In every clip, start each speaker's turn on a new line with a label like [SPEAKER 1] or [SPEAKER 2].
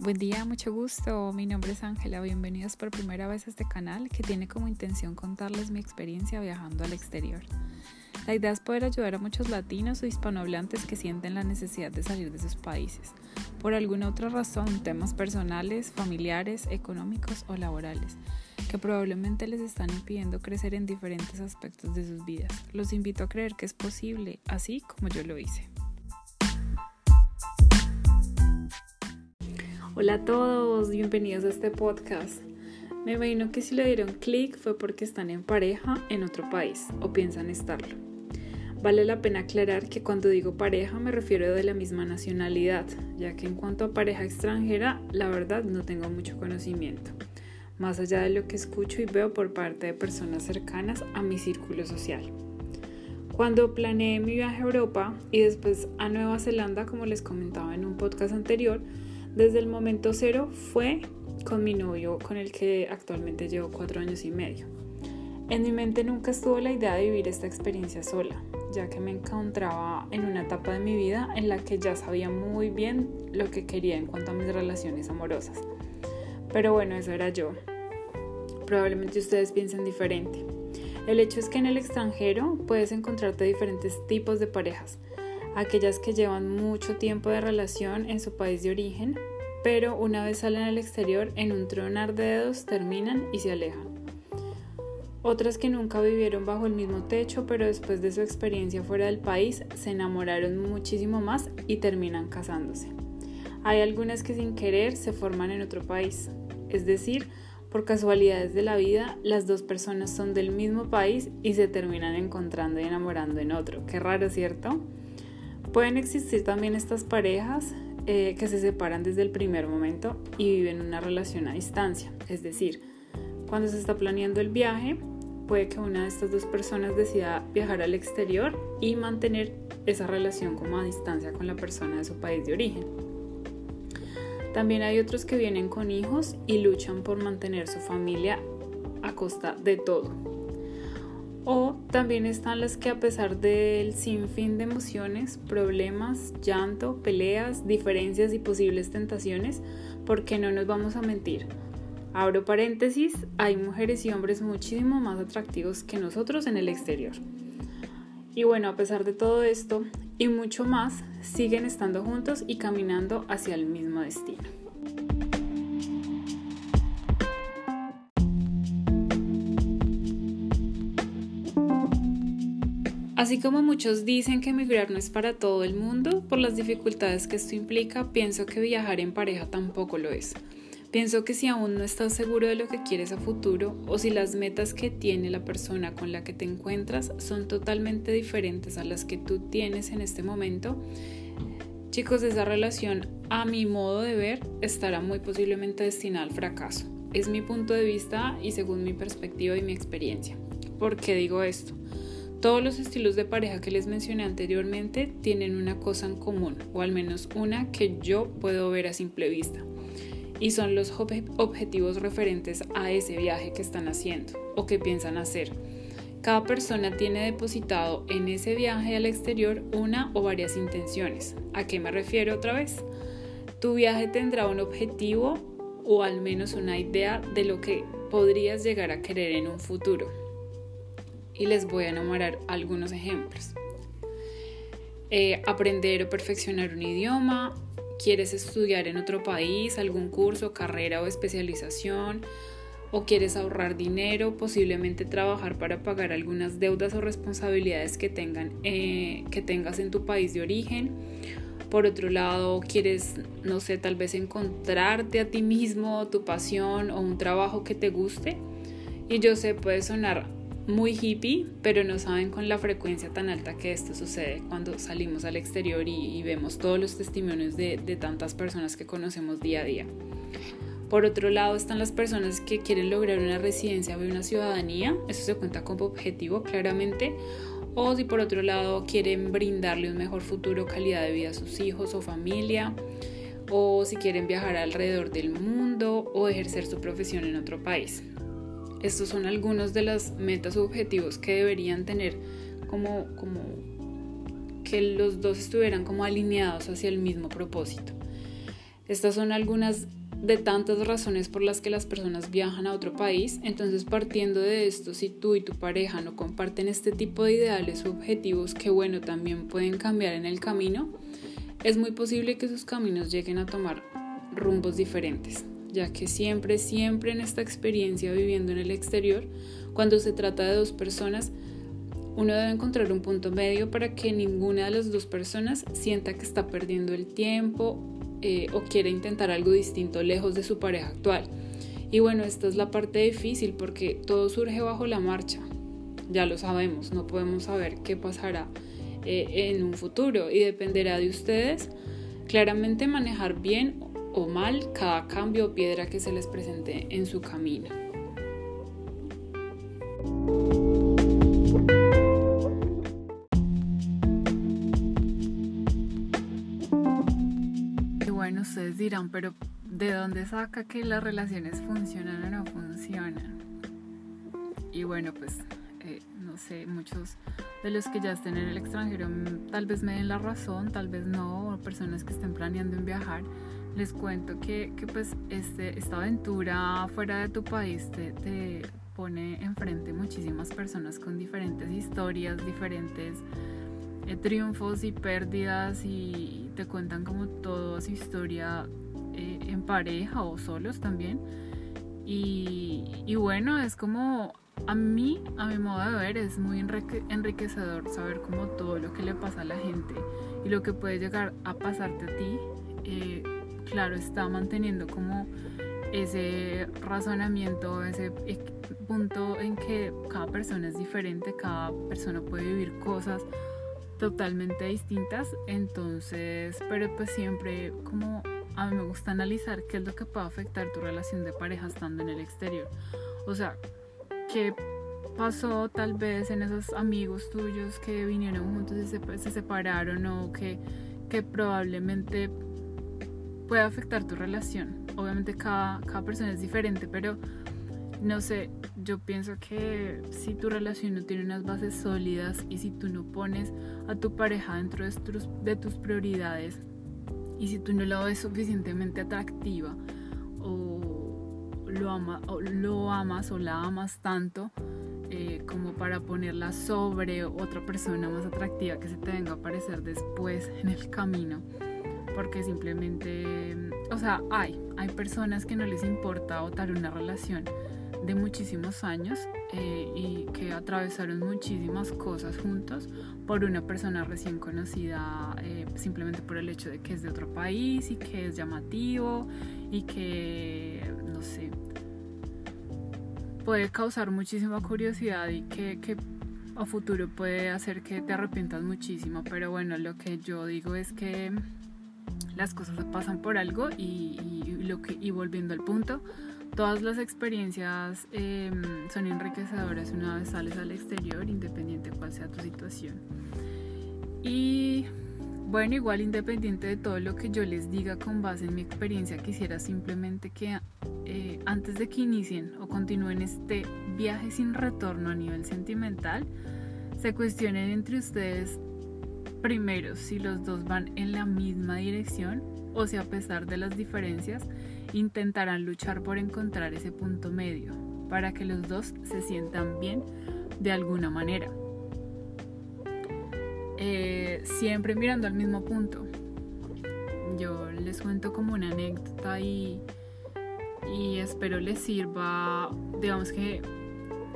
[SPEAKER 1] Buen día, mucho gusto. Mi nombre es Ángela. Bienvenidos por primera vez a este canal que tiene como intención contarles mi experiencia viajando al exterior. La idea es poder ayudar a muchos latinos o hispanohablantes que sienten la necesidad de salir de sus países, por alguna otra razón, temas personales, familiares, económicos o laborales, que probablemente les están impidiendo crecer en diferentes aspectos de sus vidas. Los invito a creer que es posible, así como yo lo hice. Hola a todos, bienvenidos a este podcast. Me imagino que si le dieron clic fue porque están en pareja en otro país o piensan estarlo. Vale la pena aclarar que cuando digo pareja me refiero de la misma nacionalidad, ya que en cuanto a pareja extranjera, la verdad no tengo mucho conocimiento, más allá de lo que escucho y veo por parte de personas cercanas a mi círculo social. Cuando planeé mi viaje a Europa y después a Nueva Zelanda, como les comentaba en un podcast anterior, desde el momento cero fue con mi novio con el que actualmente llevo cuatro años y medio. En mi mente nunca estuvo la idea de vivir esta experiencia sola, ya que me encontraba en una etapa de mi vida en la que ya sabía muy bien lo que quería en cuanto a mis relaciones amorosas. Pero bueno, eso era yo. Probablemente ustedes piensen diferente. El hecho es que en el extranjero puedes encontrarte diferentes tipos de parejas, aquellas que llevan mucho tiempo de relación en su país de origen, pero una vez salen al exterior en un tronar de dedos terminan y se alejan. Otras que nunca vivieron bajo el mismo techo, pero después de su experiencia fuera del país se enamoraron muchísimo más y terminan casándose. Hay algunas que sin querer se forman en otro país, es decir, por casualidades de la vida, las dos personas son del mismo país y se terminan encontrando y enamorando en otro. Qué raro, ¿cierto? Pueden existir también estas parejas eh, que se separan desde el primer momento y viven una relación a distancia. Es decir, cuando se está planeando el viaje, puede que una de estas dos personas decida viajar al exterior y mantener esa relación como a distancia con la persona de su país de origen. También hay otros que vienen con hijos y luchan por mantener su familia a costa de todo. O también están las que a pesar del sinfín de emociones, problemas, llanto, peleas, diferencias y posibles tentaciones, porque no nos vamos a mentir. Abro paréntesis, hay mujeres y hombres muchísimo más atractivos que nosotros en el exterior. Y bueno, a pesar de todo esto y mucho más, siguen estando juntos y caminando hacia el mismo destino. Así como muchos dicen que emigrar no es para todo el mundo, por las dificultades que esto implica, pienso que viajar en pareja tampoco lo es. Pienso que si aún no estás seguro de lo que quieres a futuro o si las metas que tiene la persona con la que te encuentras son totalmente diferentes a las que tú tienes en este momento, chicos, esa relación a mi modo de ver estará muy posiblemente destinada al fracaso. Es mi punto de vista y según mi perspectiva y mi experiencia. ¿Por qué digo esto? Todos los estilos de pareja que les mencioné anteriormente tienen una cosa en común, o al menos una que yo puedo ver a simple vista, y son los objetivos referentes a ese viaje que están haciendo o que piensan hacer. Cada persona tiene depositado en ese viaje al exterior una o varias intenciones. ¿A qué me refiero otra vez? Tu viaje tendrá un objetivo o al menos una idea de lo que podrías llegar a querer en un futuro y les voy a enumerar algunos ejemplos. Eh, aprender o perfeccionar un idioma, quieres estudiar en otro país, algún curso, carrera o especialización, o quieres ahorrar dinero, posiblemente trabajar para pagar algunas deudas o responsabilidades que, tengan, eh, que tengas en tu país de origen. Por otro lado, quieres, no sé, tal vez encontrarte a ti mismo, tu pasión o un trabajo que te guste. Y yo sé, puede sonar muy hippie, pero no saben con la frecuencia tan alta que esto sucede cuando salimos al exterior y, vemos todos los testimonios de, de tantas personas que conocemos día a día. Por otro lado están las personas que quieren lograr una residencia o una ciudadanía, eso se cuenta como objetivo claramente, o si por otro lado quieren brindarle un mejor futuro, calidad de vida a sus hijos o familia, o si quieren viajar alrededor del mundo o ejercer su profesión en otro país. Estos son algunos de las metas o objetivos que deberían tener como, como que los dos estuvieran como alineados hacia el mismo propósito. Estas son algunas de tantas razones por las que las personas viajan a otro país, entonces partiendo de esto, si tú y tu pareja no comparten este tipo de ideales o objetivos que bueno, también pueden cambiar en el camino, es muy posible que sus caminos lleguen a tomar rumbos diferentes, ya que siempre, siempre en esta experiencia viviendo en el exterior, cuando se trata de dos personas, uno debe encontrar un punto medio para que ninguna de las dos personas sienta que está perdiendo el tiempo eh, o quiere intentar algo distinto lejos de su pareja actual. Y bueno, esta es la parte difícil porque todo surge bajo la marcha. Ya lo sabemos, no podemos saber qué pasará eh, en un futuro y dependerá de ustedes claramente manejar bien o mal cada cambio o piedra que se les presente en su camino. ustedes dirán, pero ¿de dónde saca que las relaciones funcionan o no funcionan? Y bueno, pues eh, no sé, muchos de los que ya estén en el extranjero mm, tal vez me den la razón, tal vez no, o personas que estén planeando en viajar, les cuento que, que pues este, esta aventura fuera de tu país te, te pone enfrente muchísimas personas con diferentes historias, diferentes eh, triunfos y pérdidas y te cuentan como toda su historia eh, en pareja o solos también. Y, bueno, es como a mí, a mi modo de ver, es muy enriquecedor saber como todo lo que le pasa a la gente y lo que puede llegar a pasarte a ti. Eh, claro, está manteniendo como ese razonamiento, ese punto en que cada persona es diferente, cada persona puede vivir cosas totalmente distintas, entonces, pero pues siempre como a mí me gusta analizar qué es lo que puede afectar tu relación de pareja estando en el exterior. O sea, qué pasó tal vez en esos amigos tuyos que vinieron juntos y se, se separaron o que probablemente puede afectar tu relación. Obviamente cada, cada persona es diferente, pero no sé, yo pienso que si tu relación no tiene unas bases sólidas y si tú no pones a tu pareja dentro de tus, de tus prioridades y si tú no la ves suficientemente atractiva o lo, ama, o lo amas o la amas tanto eh, como para ponerla sobre otra persona más atractiva que se te venga a aparecer después en el camino porque simplemente, o sea, hay, hay personas que no les importa votar una relación de muchísimos años eh, y que atravesaron muchísimas cosas juntos por una persona recién conocida eh, simplemente por el hecho de que es de otro país y que es llamativo y que, no sé, puede causar muchísima curiosidad y que a futuro puede hacer que te arrepientas muchísimo. Pero bueno, lo que yo digo es que las cosas pasan por algo y, lo que, y volviendo al punto, Todas las experiencias em, son enriquecedoras una vez sales al exterior, independiente cuál sea tu situación. Y bueno, igual independiente de todo lo que yo les diga con base en mi experiencia, quisiera simplemente que eh, antes de que inicien o continúen este viaje sin retorno a nivel sentimental, se cuestionen entre ustedes primero si los dos van en la misma dirección o si a pesar de las diferencias intentarán luchar por encontrar ese punto medio para que los dos se sientan bien de alguna manera. Eh, siempre mirando al mismo punto. Yo les cuento como una anécdota y, y espero les sirva, digamos que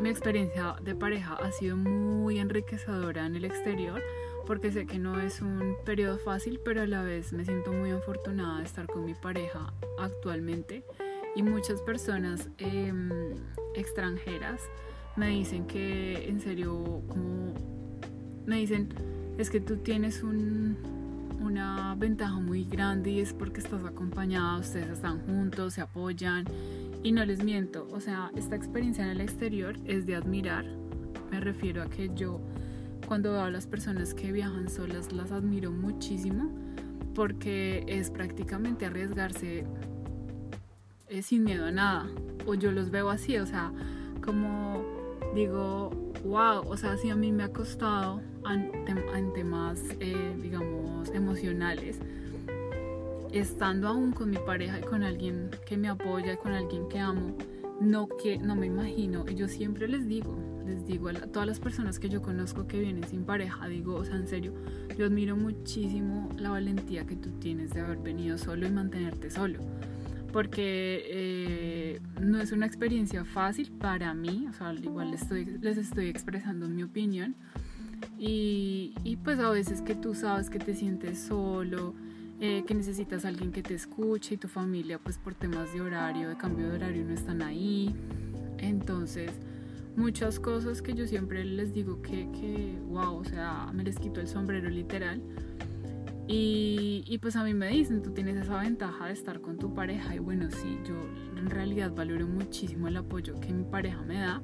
[SPEAKER 1] mi experiencia de pareja ha sido muy enriquecedora en el exterior porque sé que no es un periodo fácil, pero a la vez me siento muy afortunada de estar con mi pareja actualmente. Y muchas personas em, extranjeras me dicen que en serio como me dicen es que tú tienes una ventaja muy grande y es porque estás acompañada, ustedes están juntos, se apoyan y no les miento, o sea, esta experiencia en el exterior es de admirar, me refiero a que yo cuando veo a las personas que viajan solas las admiro muchísimo porque es prácticamente arriesgarse eh, sin miedo a nada. O yo los veo así, o sea, como digo, wow, o sea, si a mí me ha costado en temas, eh, digamos, emocionales, estando aún con mi pareja y con alguien que me apoya y con alguien que amo, no que no me imagino. Y yo siempre les digo, les digo a, todas las personas que yo conozco que vienen sin pareja, digo, o sea, en serio, yo admiro muchísimo la valentía que tú tienes de haber venido solo y mantenerte solo. Porque eh, no es una experiencia fácil para mí, o sea, igual les estoy, les estoy expresando mi opinión. Y, y pues a veces que tú sabes que te sientes solo, eh, que necesitas alguien que te escuche y tu familia pues por temas de horario, de cambio de horario no están ahí. Entonces, muchas cosas que yo siempre les digo que, que wow, o sea, me les quito el sombrero literal. Y, y, pues a mí me dicen, tú tienes esa ventaja de estar con tu pareja y bueno, sí, yo en realidad valoro muchísimo el apoyo que mi pareja me da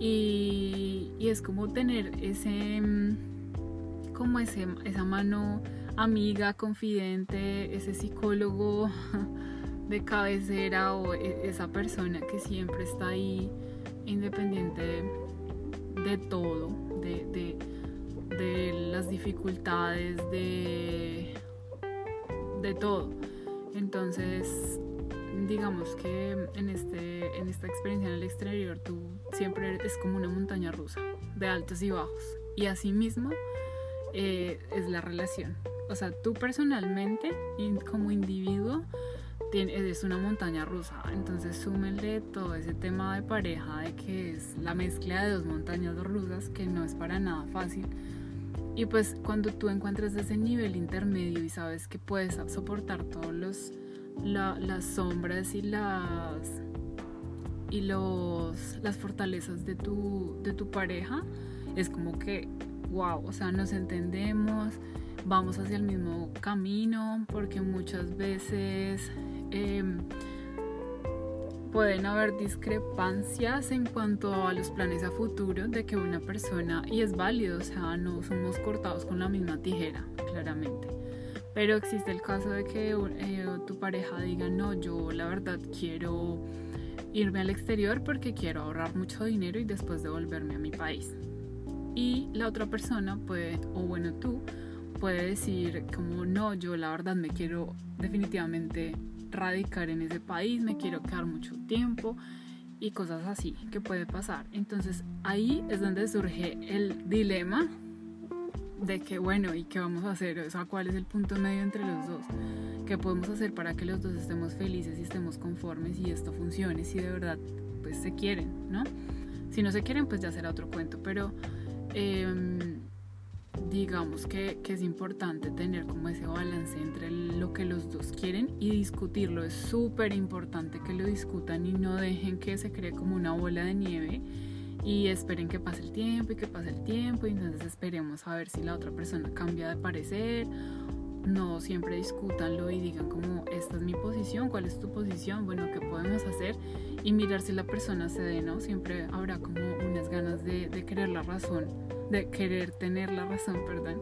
[SPEAKER 1] y, y es como tener ese, mm, como ese, esa mano amiga, confidente, ese psicólogo de cabecera o e, esa persona que siempre está ahí independiente de todo, de, las dificultades, de, de todo. Entonces, digamos que en, este, en esta experiencia en el exterior tú siempre es como una montaña rusa de altos y bajos. Y así mismo eh, es la relación. O sea, tú personalmente, como individuo, es una montaña rusa. Entonces súmenle todo ese tema de pareja, de que es la mezcla de dos montañas rusas, que no es para nada fácil. Y pues cuando tú encuentras ese nivel intermedio y sabes que puedes soportar todos los las sombras y las y los las fortalezas de tu de tu pareja, es como que wow, o sea, nos entendemos, vamos hacia el mismo camino, porque muchas veces em, pueden haber discrepancias en cuanto a los planes a futuro de que una persona, y es válido, o sea, no somos cortados con la misma tijera, claramente. Pero existe el caso de que eh, tu pareja diga, no, yo la verdad quiero irme al exterior porque quiero ahorrar mucho dinero y después devolverme a mi país. Y la otra persona puede, o bueno, tú, puede decir como no, yo la verdad me quiero definitivamente radicar en ese país, me quiero quedar mucho tiempo y cosas así que puede pasar. Entonces ahí es donde surge el dilema de que bueno, ¿y qué vamos a hacer? O sea, ¿cuál es el punto medio entre los dos? ¿Qué podemos hacer para que los dos estemos felices y estemos conformes y esto funcione si de verdad pues se quieren, ¿no? Si no se quieren pues ya será otro cuento, pero eh, digamos que, que, es importante tener como ese balance entre lo que los dos quieren y discutirlo. Es súper importante que lo discutan y no dejen que se cree como una bola de nieve y esperen que pase el tiempo y que pase el tiempo y entonces esperemos a ver si la otra persona cambia de parecer. No siempre discútanlo y digan como esta es mi posición, cuál es tu posición, bueno, qué podemos hacer y mirar si la persona se dé, ¿no? Siempre habrá como unas ganas de, de querer la razón de querer tener la razón, perdón,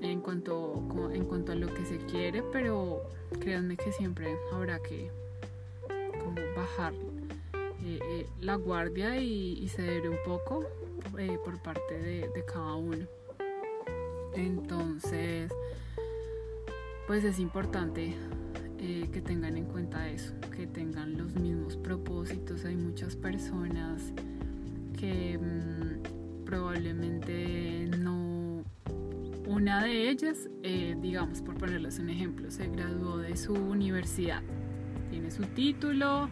[SPEAKER 1] en cuanto, en cuanto a lo que se quiere, pero créanme que siempre habrá que como bajar eh, eh, la guardia y, ceder un poco eh, por parte de, de cada uno. Entonces, pues es importante que tengan en cuenta eso, que tengan los mismos propósitos. Hay muchas personas que mm, probablemente no... Una de ellas, eh, digamos, por ponerles un ejemplo, se graduó de su universidad, tiene su título,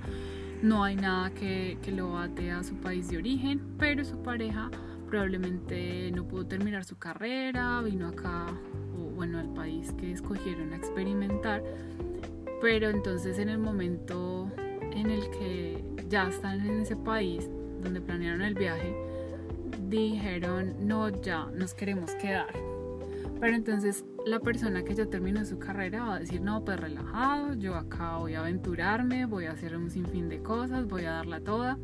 [SPEAKER 1] no hay nada que, que lo ate a su país de origen, pero su pareja probablemente no pudo terminar su carrera, vino acá, o bueno, al país que escogieron a experimentar, pero entonces en el momento en el que ya están en ese país donde planearon el viaje, dijeron, no, ya nos queremos quedar. Pero entonces la persona que ya terminó su carrera va a decir, no, pues relajado, yo acá voy a aventurarme, voy a hacer un sinfín de cosas, voy a darla toda.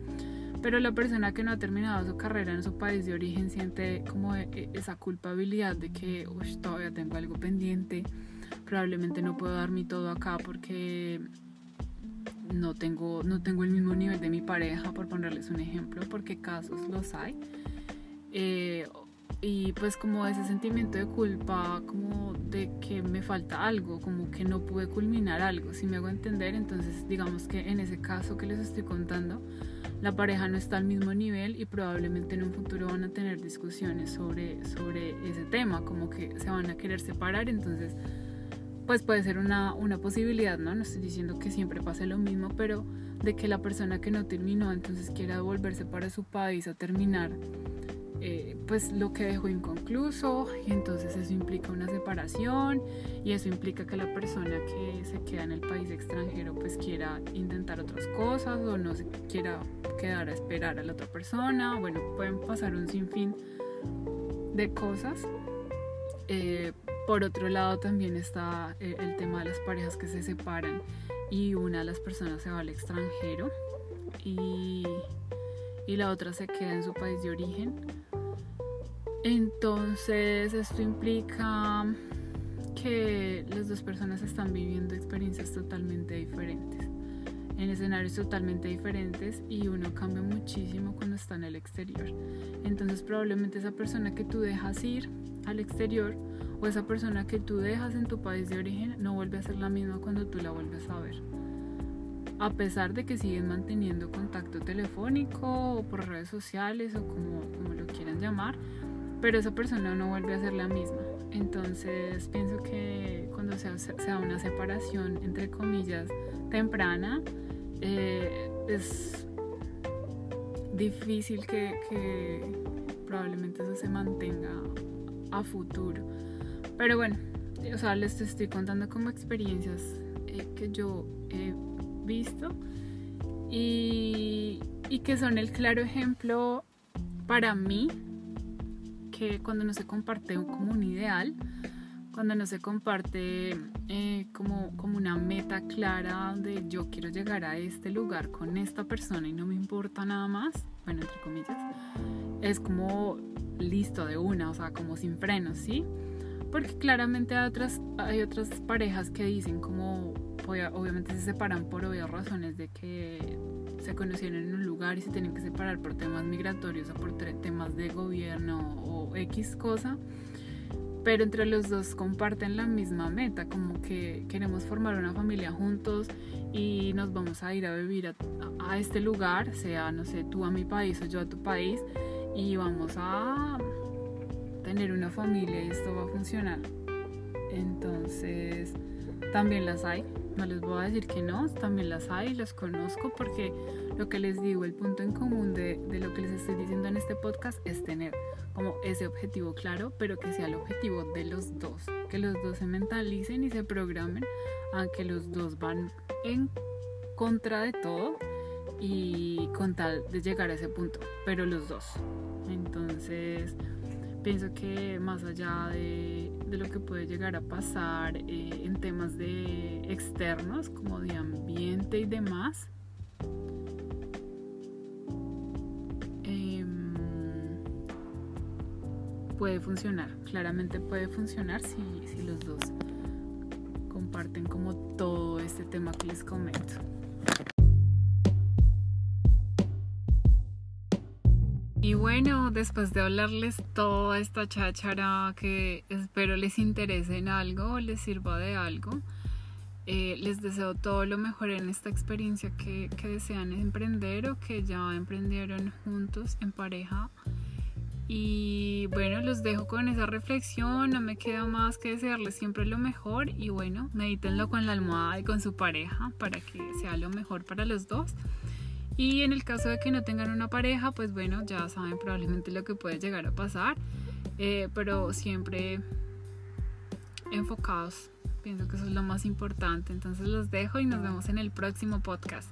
[SPEAKER 1] Pero la persona que no ha terminado su carrera en su país de origen siente como e, e, esa culpabilidad de que todavía tengo algo pendiente, probablemente no puedo dar mi todo acá porque no tengo, no tengo el mismo nivel de mi pareja, por ponerles un ejemplo, porque casos los hay. Eh, y pues como ese sentimiento de culpa, como de que me falta algo, como que no pude culminar algo, si me hago entender, entonces digamos que en ese caso que les estoy contando, la pareja no está al mismo nivel y probablemente en un futuro van a tener discusiones sobre, sobre ese tema, como que se van a querer separar, entonces pues puede ser una, una posibilidad, ¿no? No estoy diciendo que siempre pase lo mismo, pero de que la persona que no terminó entonces quiera volverse para su país a terminar eh, pues lo que dejó inconcluso y entonces eso implica una separación y eso implica que la persona que se queda en el país extranjero pues quiera intentar otras cosas o no se quiera quedar a esperar a la otra persona. Bueno pueden pasar un sinfín de cosas. Eh, por otro lado también está eh, el tema de las parejas que se separan y una de las personas se va al extranjero y, y la otra se queda en su país de origen entonces esto implica que las dos personas están viviendo experiencias totalmente diferentes, en escenarios totalmente diferentes y uno cambia muchísimo cuando está en el exterior. Entonces probablemente esa persona que tú dejas ir al exterior o esa persona que tú dejas en tu país de origen no vuelve a ser la misma cuando tú la vuelves a ver. A pesar de que siguen manteniendo contacto telefónico o por redes sociales o como, como lo quieran llamar, pero esa persona no vuelve a ser la misma. Entonces pienso que cuando se sea una separación, entre comillas, temprana, eh, es difícil que, probablemente eso se mantenga a futuro. Pero bueno, o sea, les estoy contando como experiencias eh, que yo he visto y, y que son el claro ejemplo para mí que cuando no se comparte como un ideal, cuando no se comparte eh, como, como una meta clara de yo quiero llegar a este lugar con esta persona y no me importa nada más, bueno, entre comillas, es como listo de una, o sea, como sin frenos, ¿sí? Porque claramente hay otras, hay otras parejas que dicen como, obviamente se separan por obvias razones de que se conocieron en un lugar y se tienen que separar por temas migratorios o por temas de gobierno o X cosa, pero entre los dos comparten la misma meta, como que queremos formar una familia juntos y nos vamos a ir a vivir a, este lugar, sea, no sé, tú a mi país o yo a tu país, y vamos a tener una familia y esto va a funcionar. Entonces, también las hay, no les voy a decir que no, también las hay, las conozco porque lo que les digo, el punto en común de, de lo que les estoy diciendo en este podcast es tener como ese objetivo claro, pero que sea el objetivo de los dos, que los dos se mentalicen y se programen a que los dos van en contra de todo y con tal de llegar a ese punto, pero los dos. Entonces, pienso que más allá de, lo que puede llegar a pasar eh, en temas de externos como de ambiente y demás em, puede funcionar claramente puede funcionar si, si los dos comparten como todo este tema que les comento Y bueno, después de hablarles toda esta cháchara que espero les interese en algo, les sirva de algo, eh, les deseo todo lo mejor en esta experiencia que, que desean emprender o que ya emprendieron juntos en pareja. Y bueno, los dejo con esa reflexión, no me queda más que desearles siempre lo mejor y bueno, medítenlo con la almohada y con su pareja para que sea lo mejor para los dos. Y en el caso de que no tengan una pareja, pues bueno, ya saben probablemente lo que puede llegar a pasar, eh, pero siempre enfocados. Pienso que eso es lo más importante. Entonces los dejo y nos vemos en el próximo podcast.